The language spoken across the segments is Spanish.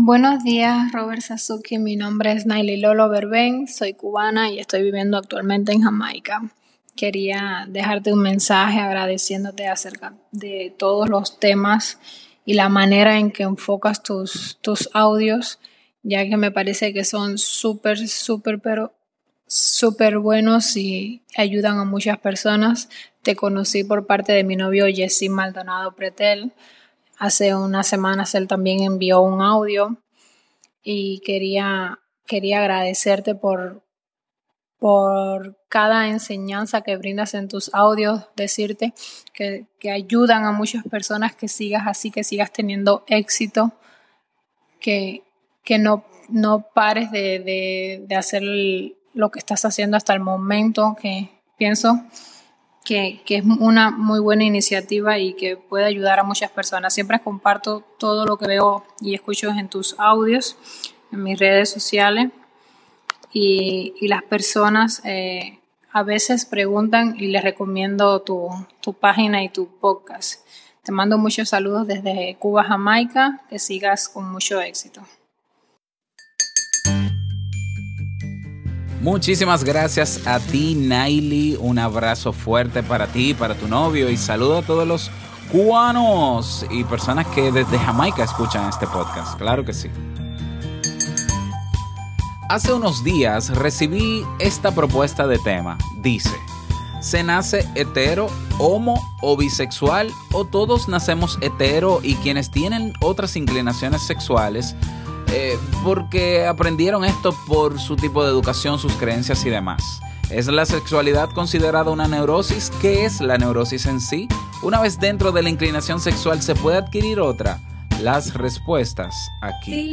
Buenos días, Robert Sasuki. Mi nombre es Naili Lolo Berben, soy cubana y estoy viviendo actualmente en Jamaica. Quería dejarte un mensaje agradeciéndote acerca de todos los temas y la manera en que enfocas tus, tus audios, ya que me parece que son súper, súper, pero súper buenos y ayudan a muchas personas. Te conocí por parte de mi novio Jesse Maldonado Pretel Hace unas semanas él también envió un audio y quería, quería agradecerte por, por cada enseñanza que brindas en tus audios, decirte que, ayudan a muchas personas que sigas así, que sigas teniendo éxito, que, que no, no pares de, de hacer lo que estás haciendo hasta el momento, que pienso que, es una muy buena iniciativa y que puede ayudar a muchas personas. Siempre comparto todo lo que veo y escucho en tus audios, en mis redes sociales y, las personas eh, a veces preguntan y les recomiendo tu, tu página y tu podcast. Te mando muchos saludos desde Cuba, Jamaica, que sigas con mucho éxito. Muchísimas gracias a ti, Naili. Un abrazo fuerte para ti, para tu novio y saludo a todos los cubanos y personas que desde Jamaica escuchan este podcast. Claro que sí. Hace unos días recibí esta propuesta de tema. Dice, ¿se nace hetero, homo o bisexual o todos nacemos hetero y quienes tienen otras inclinaciones sexuales eh, porque aprendieron esto por su tipo de educación, sus creencias y demás. ¿Es la sexualidad considerada una neurosis? ¿Qué es la neurosis en sí? Una vez dentro de la inclinación sexual, ¿se puede adquirir otra? Las respuestas aquí.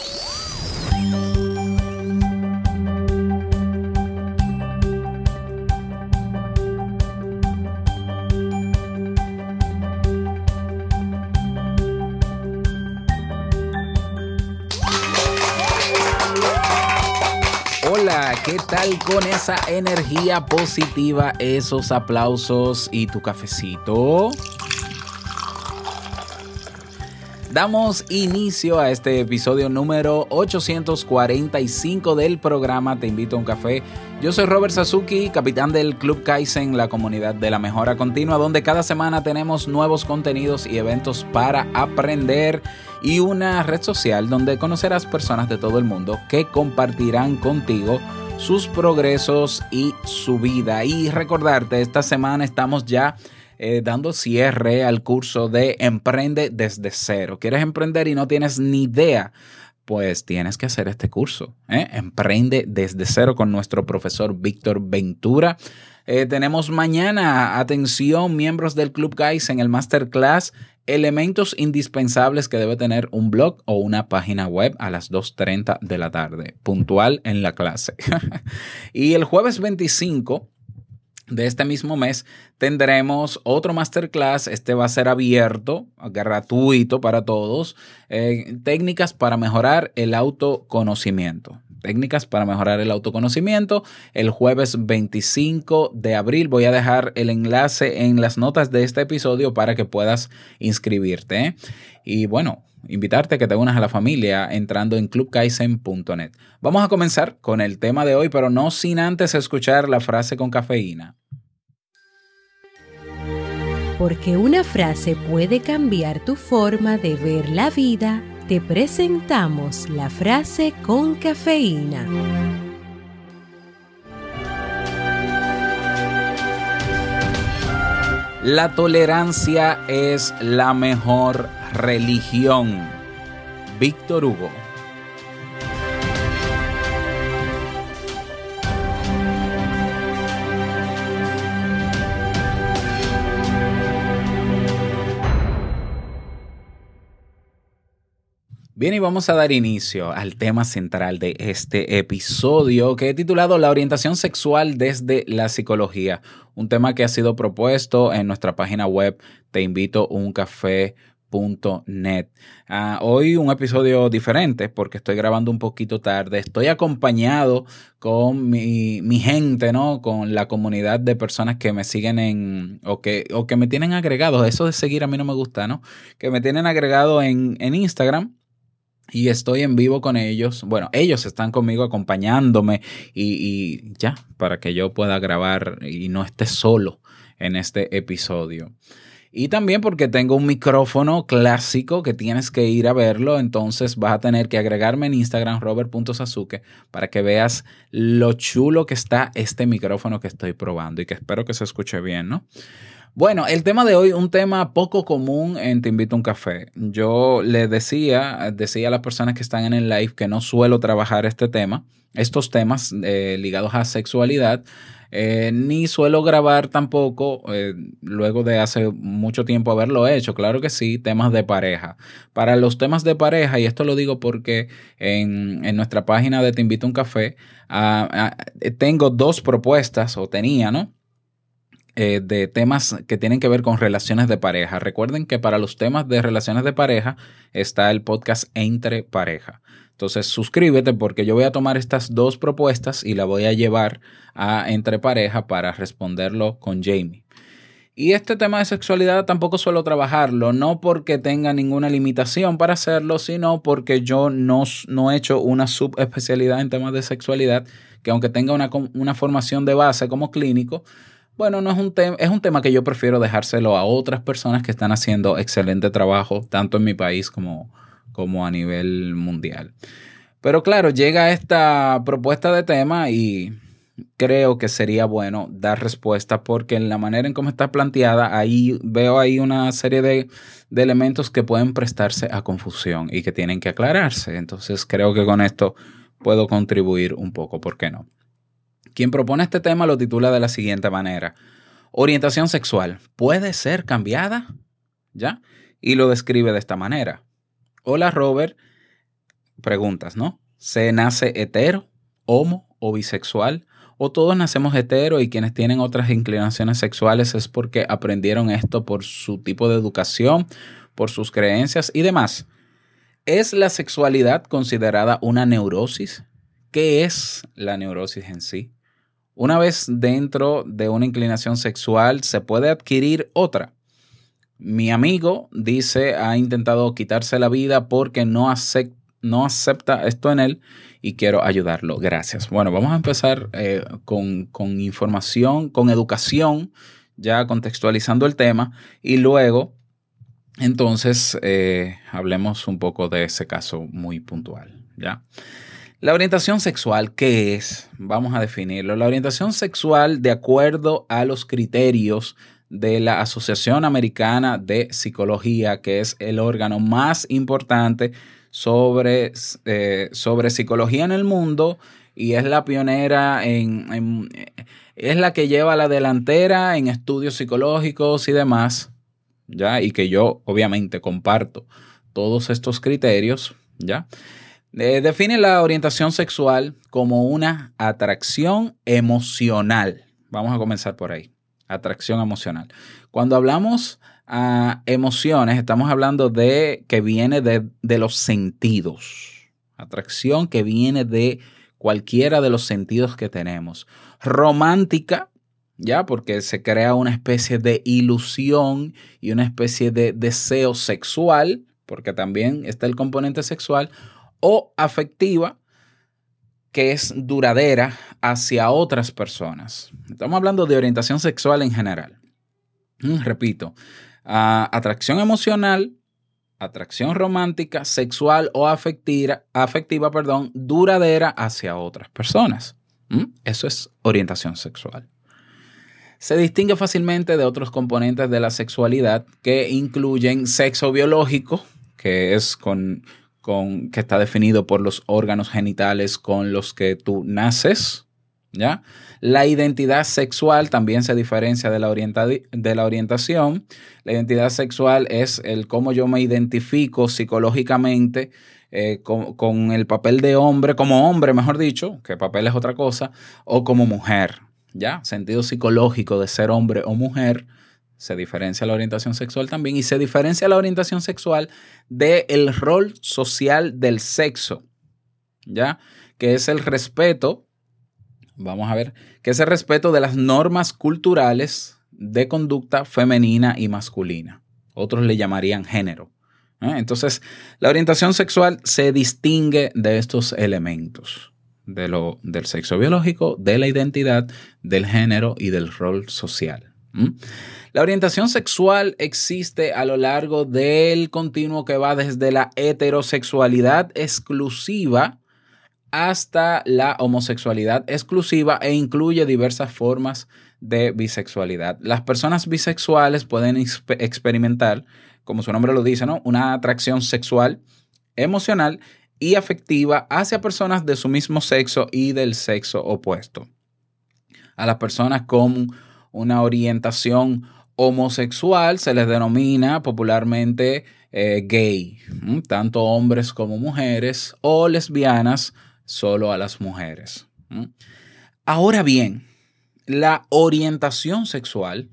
¿Qué tal con esa energía positiva, esos aplausos y tu cafecito? Damos inicio a este episodio número 845 del programa Te invito a un café. Yo soy Robert Sasuki, capitán del Club Kaizen, la comunidad de la mejora continua, donde cada semana tenemos nuevos contenidos y eventos para aprender y una red social donde conocerás personas de todo el mundo que compartirán contigo sus progresos y su vida. Y recordarte, esta semana estamos ya eh, dando cierre al curso de Emprende desde cero. ¿Quieres emprender y no tienes ni idea? Pues tienes que hacer este curso. ¿eh? Emprende desde cero con nuestro profesor Víctor Ventura. Eh, tenemos mañana, atención, miembros del Club Guys en el Masterclass elementos indispensables que debe tener un blog o una página web a las 2.30 de la tarde, puntual en la clase. y el jueves 25 de este mismo mes tendremos otro masterclass. Este va a ser abierto, gratuito para todos. Eh, técnicas para mejorar el autoconocimiento. Técnicas para mejorar el autoconocimiento. El jueves 25 de abril voy a dejar el enlace en las notas de este episodio para que puedas inscribirte. Y bueno, invitarte a que te unas a la familia entrando en clubkaisen.net. Vamos a comenzar con el tema de hoy, pero no sin antes escuchar la frase con cafeína. Porque una frase puede cambiar tu forma de ver la vida, te presentamos la frase con cafeína. La tolerancia es la mejor religión. Víctor Hugo. Bien, y vamos a dar inicio al tema central de este episodio que he titulado La orientación sexual desde la psicología, un tema que ha sido propuesto en nuestra página web te invito un café net. Ah, hoy un episodio diferente porque estoy grabando un poquito tarde. Estoy acompañado con mi, mi, gente, ¿no? Con la comunidad de personas que me siguen en o que, o que me tienen agregado. Eso de seguir a mí no me gusta, ¿no? Que me tienen agregado en, en Instagram y estoy en vivo con ellos. Bueno, ellos están conmigo acompañándome y, ya, para que yo pueda grabar y no esté solo en este episodio. Y también porque tengo un micrófono clásico que tienes que ir a verlo, entonces vas a tener que agregarme en Instagram robert.sasuke para que veas lo chulo que está este micrófono que estoy probando y que espero que se escuche bien, ¿no? Bueno, el tema de hoy, un tema poco común en Te invito a un café. Yo le decía, decía a las personas que están en el live que no suelo trabajar este tema, estos temas eh, ligados a sexualidad, eh, ni suelo grabar tampoco, eh, luego de hace mucho tiempo haberlo hecho, claro que sí, temas de pareja. Para los temas de pareja, y esto lo digo porque en, en nuestra página de Te invito a un café, ah, ah, tengo dos propuestas, o tenía, ¿no? Eh, de temas que tienen que ver con relaciones de pareja. Recuerden que para los temas de relaciones de pareja está el podcast Entre Pareja. Entonces suscríbete porque yo voy a tomar estas dos propuestas y la voy a llevar a Entre Pareja para responderlo con Jamie. Y este tema de sexualidad tampoco suelo trabajarlo, no porque tenga ninguna limitación para hacerlo, sino porque yo no, no he hecho una subespecialidad en temas de sexualidad, que aunque tenga una, una formación de base como clínico, bueno, no es un tema, es un tema que yo prefiero dejárselo a otras personas que están haciendo excelente trabajo, tanto en mi país como, como a nivel mundial. Pero claro, llega esta propuesta de tema y creo que sería bueno dar respuesta porque en la manera en cómo está planteada, ahí veo ahí una serie de, de elementos que pueden prestarse a confusión y que tienen que aclararse. Entonces creo que con esto puedo contribuir un poco, ¿por qué no? Quien propone este tema lo titula de la siguiente manera. Orientación sexual puede ser cambiada, ¿ya? Y lo describe de esta manera. Hola Robert, preguntas, ¿no? ¿Se nace hetero, homo o bisexual? ¿O todos nacemos hetero y quienes tienen otras inclinaciones sexuales es porque aprendieron esto por su tipo de educación, por sus creencias y demás? ¿Es la sexualidad considerada una neurosis? ¿Qué es la neurosis en sí? Una vez dentro de una inclinación sexual, se puede adquirir otra. Mi amigo dice ha intentado quitarse la vida porque no, no acepta esto en él y quiero ayudarlo. Gracias. Bueno, vamos a empezar eh, con, con información, con educación, ya contextualizando el tema y luego entonces eh, hablemos un poco de ese caso muy puntual. ¿ya? La orientación sexual, ¿qué es? Vamos a definirlo. La orientación sexual, de acuerdo a los criterios de la Asociación Americana de Psicología, que es el órgano más importante sobre, eh, sobre psicología en el mundo y es la pionera en, es la que lleva la delantera en estudios psicológicos y demás, ¿ya? Y que yo obviamente comparto todos estos criterios, ¿ya? Eh, define la orientación sexual como una atracción emocional. Vamos a comenzar por ahí. Atracción emocional. Cuando hablamos a ah, emociones, estamos hablando de que viene de, de los sentidos. Atracción que viene de cualquiera de los sentidos que tenemos. Romántica, ya, porque se crea una especie de ilusión y una especie de deseo sexual, porque también está el componente sexual o afectiva que es duradera hacia otras personas. Estamos hablando de orientación sexual en general. Mm, repito, atracción emocional, atracción romántica, sexual o afectiva, afectiva perdón, duradera hacia otras personas. Mm, eso es orientación sexual. Se distingue fácilmente de otros componentes de la sexualidad que incluyen sexo biológico, que es con que está definido por los órganos genitales con los que tú naces. ¿ya? La identidad sexual también se diferencia de la, de la orientación. La identidad sexual es el cómo yo me identifico psicológicamente eh, con, con el papel de hombre, como hombre, mejor dicho, que papel es otra cosa, o como mujer. ¿Ya? Sentido psicológico de ser hombre o mujer se diferencia la orientación sexual también y se diferencia la orientación sexual del rol social del sexo, ¿ya? Que es el respeto, vamos a ver, que es el respeto de las normas culturales de conducta femenina y masculina. Otros le llamarían género. Entonces, la orientación sexual se distingue de estos elementos. De lo, del sexo biológico, de la identidad, del género y del rol social. La orientación sexual existe a lo largo del continuo que va desde la heterosexualidad exclusiva hasta la homosexualidad exclusiva e incluye diversas formas de bisexualidad. Las personas bisexuales pueden experimentar, como su nombre lo dice, ¿no? una atracción sexual, emocional y afectiva hacia personas de su mismo sexo y del sexo opuesto. A las personas con una orientación homosexual se les denomina popularmente eh, gay, tanto hombres como mujeres, o lesbianas solo a las mujeres. Ahora bien, la orientación sexual,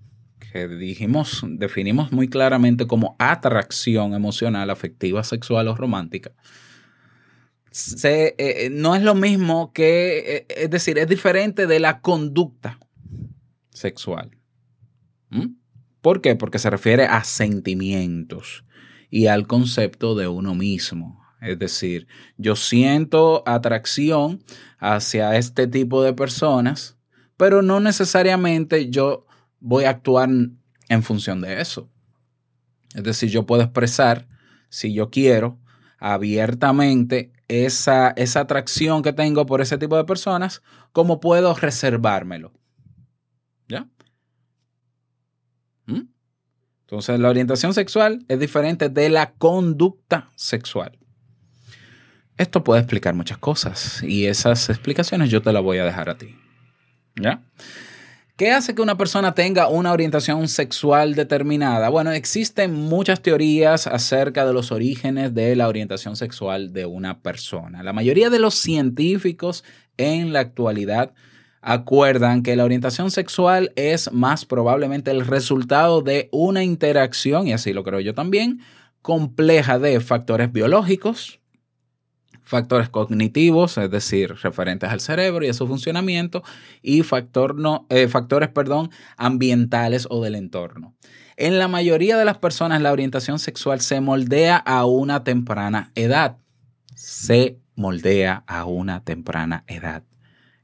que dijimos, definimos muy claramente como atracción emocional, afectiva, sexual o romántica, eh, no es lo mismo que, eh, es decir, es diferente de la conducta sexual. ¿Por qué? Porque se refiere a sentimientos y al concepto de uno mismo. Es decir, yo siento atracción hacia este tipo de personas, pero no necesariamente yo voy a actuar en función de eso. Es decir, yo puedo expresar, si yo quiero, abiertamente esa, esa atracción que tengo por ese tipo de personas, como puedo reservármelo. ¿Ya? ¿Mm? Entonces, la orientación sexual es diferente de la conducta sexual. Esto puede explicar muchas cosas y esas explicaciones yo te las voy a dejar a ti. ¿Ya? ¿Qué hace que una persona tenga una orientación sexual determinada? Bueno, existen muchas teorías acerca de los orígenes de la orientación sexual de una persona. La mayoría de los científicos en la actualidad acuerdan que la orientación sexual es más probablemente el resultado de una interacción, y así lo creo yo también, compleja de factores biológicos, factores cognitivos, es decir, referentes al cerebro y a su funcionamiento, y factor no, eh, factores perdón, ambientales o del entorno. En la mayoría de las personas la orientación sexual se moldea a una temprana edad. Se moldea a una temprana edad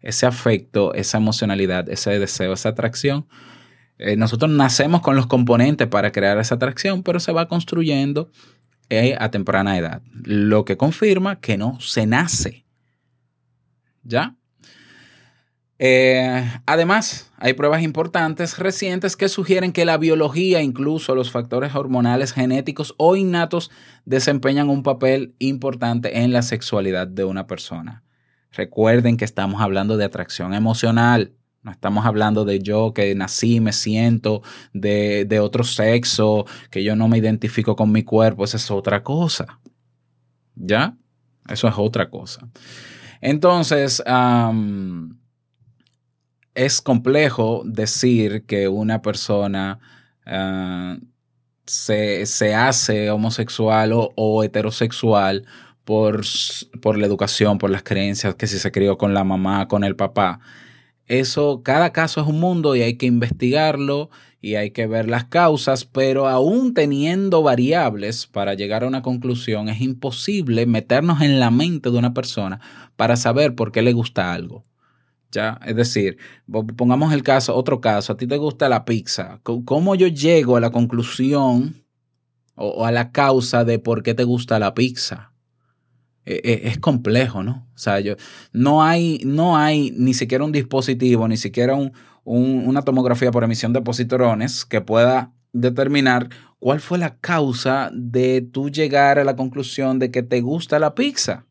ese afecto, esa emocionalidad, ese deseo, esa atracción. Eh, nosotros nacemos con los componentes para crear esa atracción, pero se va construyendo eh, a temprana edad, lo que confirma que no se nace. ¿Ya? Eh, además, hay pruebas importantes recientes que sugieren que la biología, incluso los factores hormonales genéticos o innatos, desempeñan un papel importante en la sexualidad de una persona. Recuerden que estamos hablando de atracción emocional. No estamos hablando de yo que nací, me siento de, otro sexo, que yo no me identifico con mi cuerpo. Esa es otra cosa. ¿Ya? Eso es otra cosa. Entonces, es complejo decir que una persona ah, se, hace homosexual o heterosexual por, por la educación, por las creencias, que si se crió con la mamá, con el papá. Eso, cada caso es un mundo y hay que investigarlo y hay que ver las causas, pero aún teniendo variables para llegar a una conclusión, es imposible meternos en la mente de una persona para saber por qué le gusta algo. ¿Ya? Es decir, pongamos el caso, otro caso, a ti te gusta la pizza. ¿Cómo yo llego a la conclusión o a la causa de por qué te gusta la pizza? E, e, es complejo, ¿no? O sea, yo, no, hay, no hay ni siquiera un dispositivo, ni siquiera una tomografía por emisión de positrones que pueda determinar cuál fue la causa de tú llegar a la conclusión de que te gusta la pizza.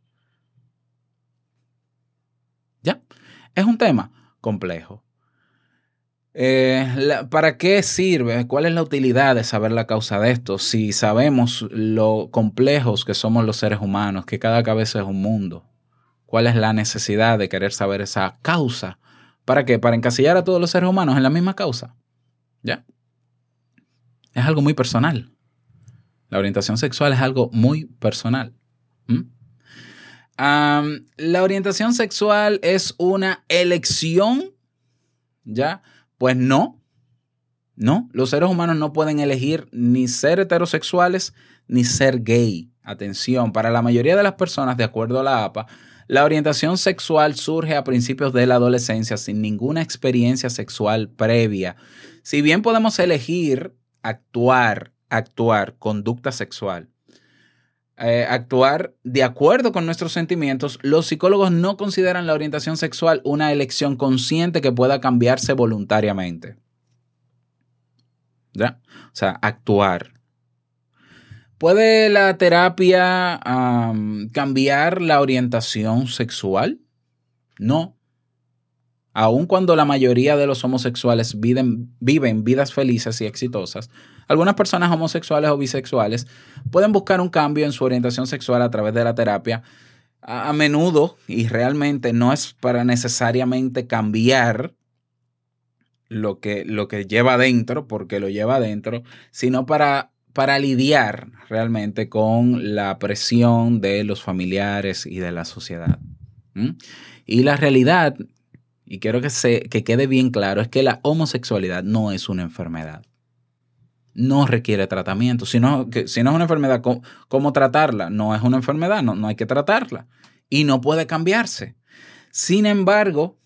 ¿Ya? Es un tema complejo. Eh, ¿Para qué sirve? ¿Cuál es la utilidad de saber la causa de esto? Si sabemos lo complejos que somos los seres humanos, que cada cabeza es un mundo. ¿Cuál es la necesidad de querer saber esa causa? ¿Para qué? Para encasillar a todos los seres humanos en la misma causa. ¿Ya? Es algo muy personal. La orientación sexual es algo muy personal. ¿Mm? La orientación sexual es una elección, ¿ya? Pues no, no. Los seres humanos no pueden elegir ni ser heterosexuales ni ser gay. Atención, para la mayoría de las personas, de acuerdo a la APA, la orientación sexual surge a principios de la adolescencia sin ninguna experiencia sexual previa. Si bien podemos elegir actuar, actuar, conducta sexual, eh, actuar de acuerdo con nuestros sentimientos, los psicólogos no consideran la orientación sexual una elección consciente que pueda cambiarse voluntariamente. ¿Ya? O sea, actuar. ¿Puede la terapia am, cambiar la orientación sexual? No. Aun cuando la mayoría de los homosexuales viven, viven vidas felices y exitosas, algunas personas homosexuales o bisexuales pueden buscar un cambio en su orientación sexual a través de la terapia. A, menudo, y realmente no es para necesariamente cambiar lo que, lo que lleva adentro, porque lo lleva adentro, sino para, para lidiar realmente con la presión de los familiares y de la sociedad. Y la realidad, y quiero que, se, que quede bien claro, es que la homosexualidad no es una enfermedad. No requiere tratamiento. Si no, que, si no es una enfermedad, ¿cómo, cómo tratarla? No es una enfermedad, no, no hay que tratarla. Y no puede cambiarse. Sin embargo,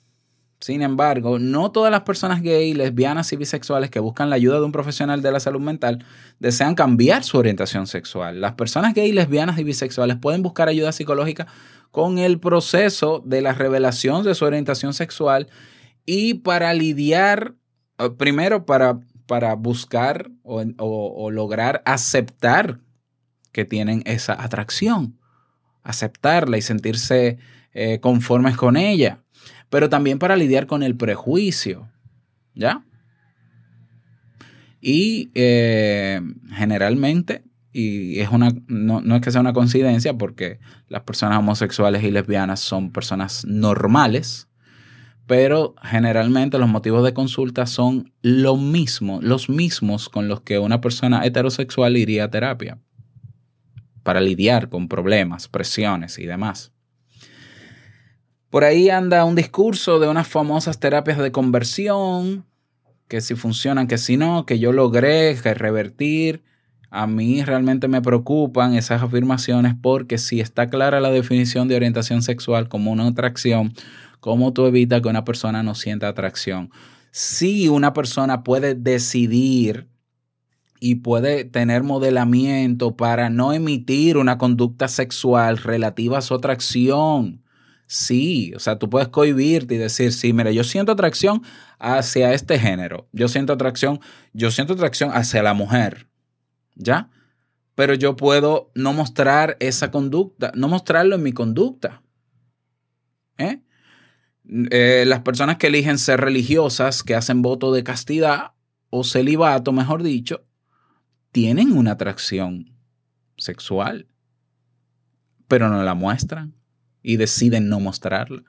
sin embargo, no todas las personas gay, lesbianas y bisexuales que buscan la ayuda de un profesional de la salud mental desean cambiar su orientación sexual. Las personas gay, lesbianas y bisexuales pueden buscar ayuda psicológica con el proceso de la revelación de su orientación sexual y para lidiar, eh, primero para, para buscar o, lograr aceptar que tienen esa atracción, aceptarla y sentirse eh, conformes con ella pero también para lidiar con el prejuicio, ¿ya? Y eh, generalmente, y es una, no, no, es que sea una coincidencia, porque las personas homosexuales y lesbianas son personas normales, pero generalmente los motivos de consulta son lo mismo, los mismos con los que una persona heterosexual iría a terapia, para lidiar con problemas, presiones y demás. Por ahí anda un discurso de unas famosas terapias de conversión, que si funcionan, que si no, que yo logré que revertir. A mí realmente me preocupan esas afirmaciones porque si está clara la definición de orientación sexual como una atracción, ¿cómo tú evitas que una persona no sienta atracción? Si una persona puede decidir y puede tener modelamiento para no emitir una conducta sexual relativa a su atracción, Sí, o sea, tú puedes cohibirte y decir, sí, mira, yo siento atracción hacia este género, yo siento atracción, yo siento atracción hacia la mujer, ¿ya? Pero yo puedo no mostrar esa conducta, no mostrarlo en mi conducta. ¿Eh? Eh, las personas que eligen ser religiosas, que hacen voto de castidad o celibato, mejor dicho, tienen una atracción sexual, pero no la muestran y deciden no mostrarla.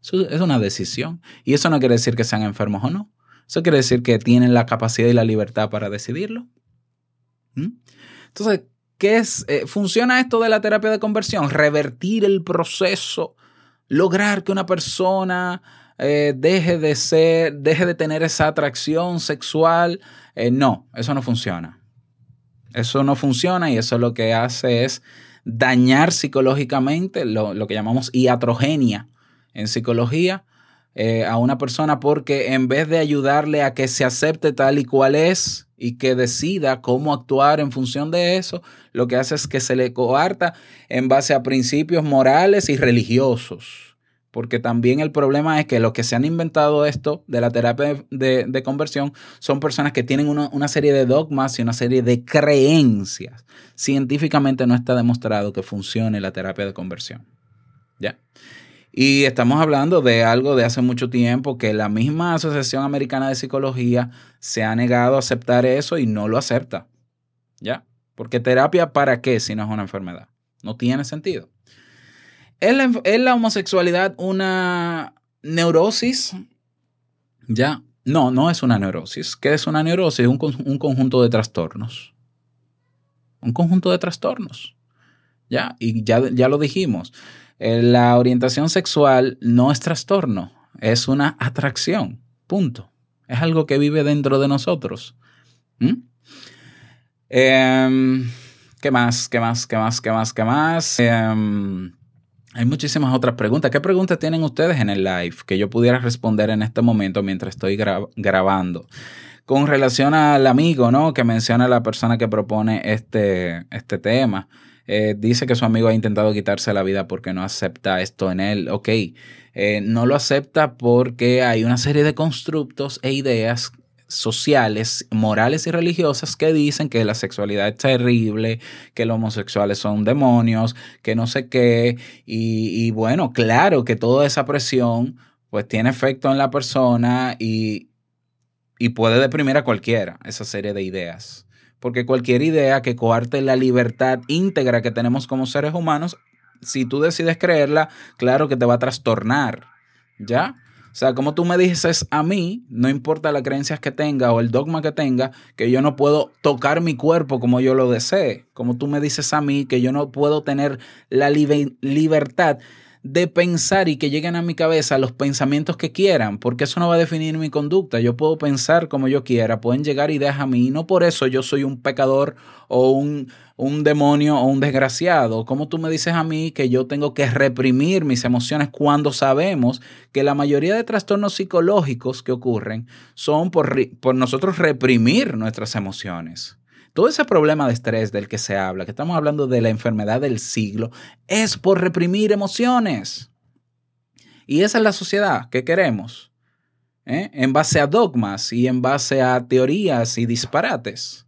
Es una decisión. Y eso no quiere decir que sean enfermos o no. Eso quiere decir que tienen la capacidad y la libertad para decidirlo. ¿Mm? Entonces, ¿qué es? Eh, ¿Funciona esto de la terapia de conversión? Revertir el proceso, lograr que una persona eh, deje de ser, deje de tener esa atracción sexual. Eh, no, eso no funciona. Eso no funciona y eso lo que hace es dañar psicológicamente lo, lo que llamamos iatrogenia en psicología eh, a una persona porque en vez de ayudarle a que se acepte tal y cual es y que decida cómo actuar en función de eso, lo que hace es que se le coarta en base a principios morales y religiosos. Porque también el problema es que los que se han inventado esto de la terapia de, de conversión son personas que tienen una, una, serie de dogmas y una serie de creencias. Científicamente no está demostrado que funcione la terapia de conversión. ¿Ya? Y estamos hablando de algo de hace mucho tiempo que la misma Asociación Americana de Psicología se ha negado a aceptar eso y no lo acepta. ¿Ya? Porque terapia para qué si no es una enfermedad? No tiene sentido. ¿Es la, es la homosexualidad una neurosis? Ya. No, no es una neurosis. ¿Qué es una neurosis? Un, un conjunto de trastornos. Un conjunto de trastornos. Ya, y ya, ya lo dijimos. Eh, La orientación sexual no es trastorno, es una atracción. Punto. Es algo que vive dentro de nosotros. ¿Mm? Em, ¿Qué más? ¿Qué más? ¿Qué más? ¿Qué más? ¿Qué más? Em, hay muchísimas otras preguntas. ¿Qué preguntas tienen ustedes en el live que yo pudiera responder en este momento mientras estoy gra- grabando? Con relación al amigo, ¿no? Que menciona la persona que propone este, este tema. Eh, dice que su amigo ha intentado quitarse la vida porque no acepta esto en él. Ok, eh, no lo acepta porque hay una serie de constructos e ideas sociales, morales y religiosas que dicen que la sexualidad es terrible, que los homosexuales son demonios, que no sé qué. Y, y bueno, claro que toda esa presión pues tiene efecto en la persona y, y puede deprimir a cualquiera, esa serie de ideas. Porque cualquier idea que coarte la libertad íntegra que tenemos como seres humanos, si tú decides creerla, claro que te va a trastornar. ¿Ya? O sea, como tú me dices a mí, no importa las creencias que tenga o el dogma que tenga, que yo no puedo tocar mi cuerpo como yo lo desee. Como tú me dices a mí, que yo no puedo tener la libe- libertad de pensar y que lleguen a mi cabeza los pensamientos que quieran, porque eso no va a definir mi conducta. Yo puedo pensar como yo quiera, pueden llegar ideas a mí y no por eso yo soy un pecador o un, un demonio o un desgraciado. Como tú me dices a mí que yo tengo que reprimir mis emociones cuando sabemos que la mayoría de trastornos psicológicos que ocurren son por, por nosotros reprimir nuestras emociones. Todo ese problema de estrés del que se habla, que estamos hablando de la enfermedad del siglo, es por reprimir emociones. Y esa es la sociedad que queremos, ¿eh? en base a dogmas y en base a teorías y disparates.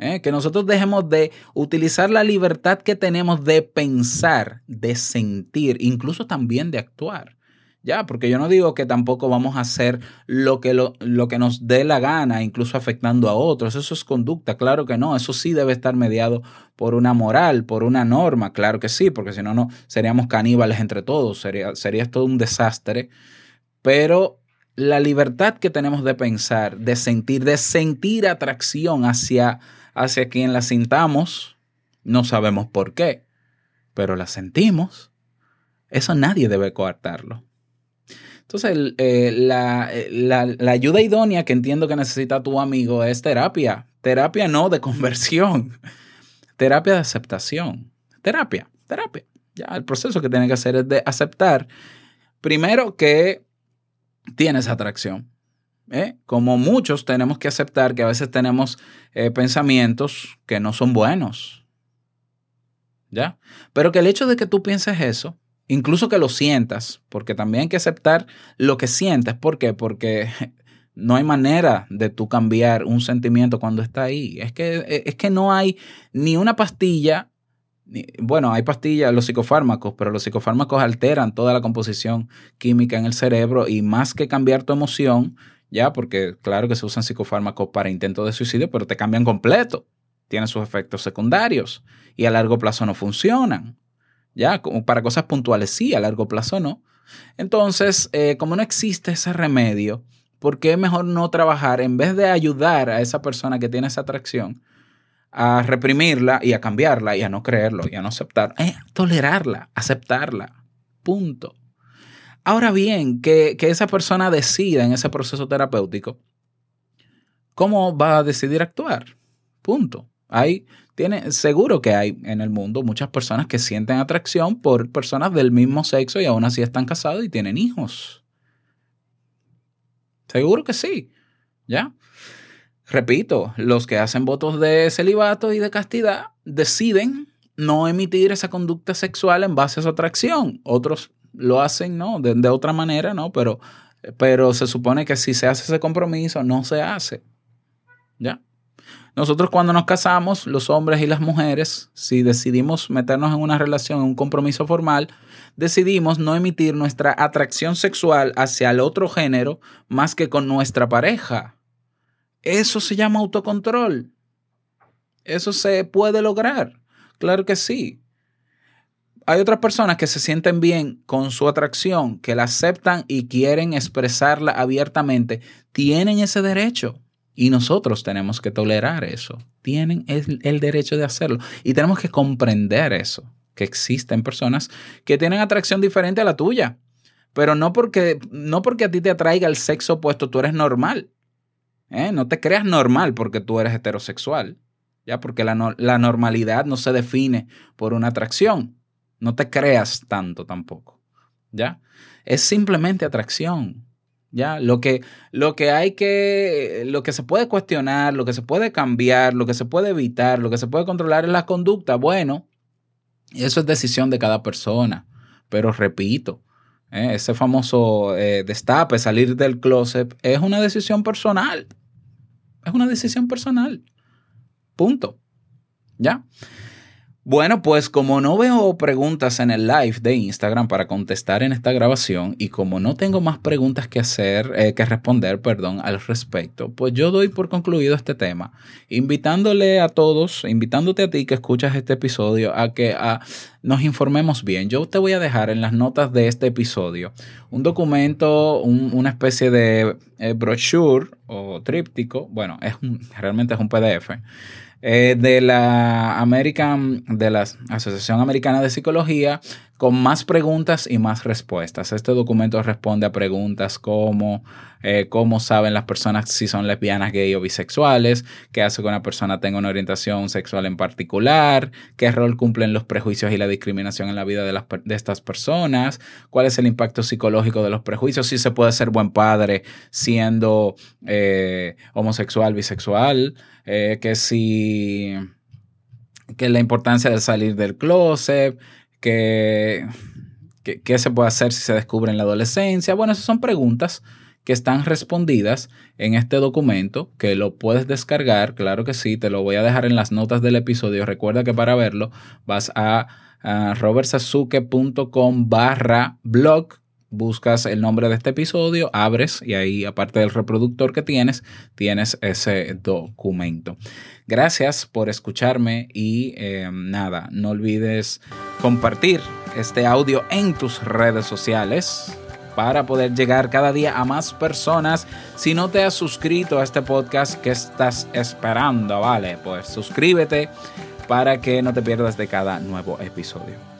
¿Eh? Que nosotros dejemos de utilizar la libertad que tenemos de pensar, de sentir, incluso también de actuar. Ya, porque yo no digo que tampoco vamos a hacer lo que, lo, lo que nos dé la gana, incluso afectando a otros. Eso es conducta, claro que no. Eso sí debe estar mediado por una moral, por una norma, claro que sí, porque si no, no seríamos caníbales entre todos, sería, sería todo un desastre. Pero la libertad que tenemos de pensar, de sentir, de sentir atracción hacia, hacia quien la sintamos, no sabemos por qué, pero la sentimos. Eso nadie debe coartarlo. Entonces, eh, la, la, la, ayuda idónea que entiendo que necesita tu amigo es terapia. Terapia no de conversión. terapia de aceptación. Terapia, terapia. Ya, el proceso que tiene que hacer es de aceptar, primero, que tienes atracción. ¿Eh? Como muchos tenemos que aceptar que a veces tenemos eh, pensamientos que no son buenos. ¿Ya? Pero que el hecho de que tú pienses eso incluso que lo sientas, porque también hay que aceptar lo que sientes. ¿Por qué? Porque no hay manera de tú cambiar un sentimiento cuando está ahí. Es que, es que no hay ni una pastilla, bueno, hay pastillas, los psicofármacos, pero los psicofármacos alteran toda la composición química en el cerebro y más que cambiar tu emoción, ya, porque claro que se usan psicofármacos para intentos de suicidio, pero te cambian completo. Tienen sus efectos secundarios y a largo plazo no funcionan. Ya, como para cosas puntuales sí, a largo plazo no. Entonces, eh, como no existe ese remedio, ¿por qué mejor no trabajar en vez de ayudar a esa persona que tiene esa atracción a reprimirla y a cambiarla y a no creerlo y a no aceptar, eh, tolerarla, aceptarla? Punto. Ahora bien, que, que esa persona decida en ese proceso terapéutico cómo va a decidir actuar. Punto. Hay tiene, seguro que hay en el mundo muchas personas que sienten atracción por personas del mismo sexo y aún así están casados y tienen hijos. Seguro que sí. ¿Ya? Repito, los que hacen votos de celibato y de castidad deciden no emitir esa conducta sexual en base a su atracción. Otros lo hacen, ¿no? De, de otra manera, ¿no? Pero, pero se supone que si se hace ese compromiso, no se hace. ¿Ya? Nosotros cuando nos casamos, los hombres y las mujeres, si decidimos meternos en una relación, en un compromiso formal, decidimos no emitir nuestra atracción sexual hacia el otro género más que con nuestra pareja. Eso se llama autocontrol. Eso se puede lograr. Claro que sí. Hay otras personas que se sienten bien con su atracción, que la aceptan y quieren expresarla abiertamente. Tienen ese derecho. Y nosotros tenemos que tolerar eso. Tienen el, derecho de hacerlo. Y tenemos que comprender eso, que existen personas que tienen atracción diferente a la tuya. Pero no porque, no porque a ti te atraiga el sexo opuesto, tú eres normal. ¿Eh? No te creas normal porque tú eres heterosexual. ¿Ya? Porque no, la normalidad no se define por una atracción. No te creas tanto tampoco. ¿Ya? Es simplemente atracción. ¿Ya? Lo que, lo que hay que, lo que se puede cuestionar, lo que se puede cambiar, lo que se puede evitar, lo que se puede controlar es la conducta. Bueno, eso es decisión de cada persona. Pero repito, ¿eh? ese famoso eh, destape, salir del closet, es una decisión personal. Es una decisión personal. Punto. ¿Ya? Bueno, pues como no veo preguntas en el live de Instagram para contestar en esta grabación y como no tengo más preguntas que hacer, eh, que responder, perdón, al respecto, pues yo doy por concluido este tema, invitándole a todos, invitándote a ti que escuchas este episodio a que a, nos informemos bien. Yo te voy a dejar en las notas de este episodio un documento, un, una especie de eh, brochure o tríptico, bueno, es un, realmente es un PDF eh, de la American, de la Asociación Americana de Psicología, con más preguntas y más respuestas. Este documento responde a preguntas como eh, cómo saben las personas si son lesbianas, gay o bisexuales, qué hace que una persona tenga una orientación sexual en particular, qué rol cumplen los prejuicios y la discriminación en la vida de, las, de estas personas, cuál es el impacto psicológico de los prejuicios, si se puede ser buen padre siendo eh, homosexual, bisexual, eh, que si que la importancia de salir del closet, que, que, qué se puede hacer si se descubre en la adolescencia. Bueno, esas son preguntas que están respondidas en este documento, que lo puedes descargar, claro que sí, te lo voy a dejar en las notas del episodio. Recuerda que para verlo vas a, a robertsazuke.com barra blog buscas el nombre de este episodio, abres y ahí, aparte del reproductor que tienes, tienes ese documento. Gracias por escucharme y eh, nada, no olvides compartir este audio en tus redes sociales para poder llegar cada día a más personas. Si no te has suscrito a este podcast, ¿qué estás esperando? Vale, pues suscríbete para que no te pierdas de cada nuevo episodio.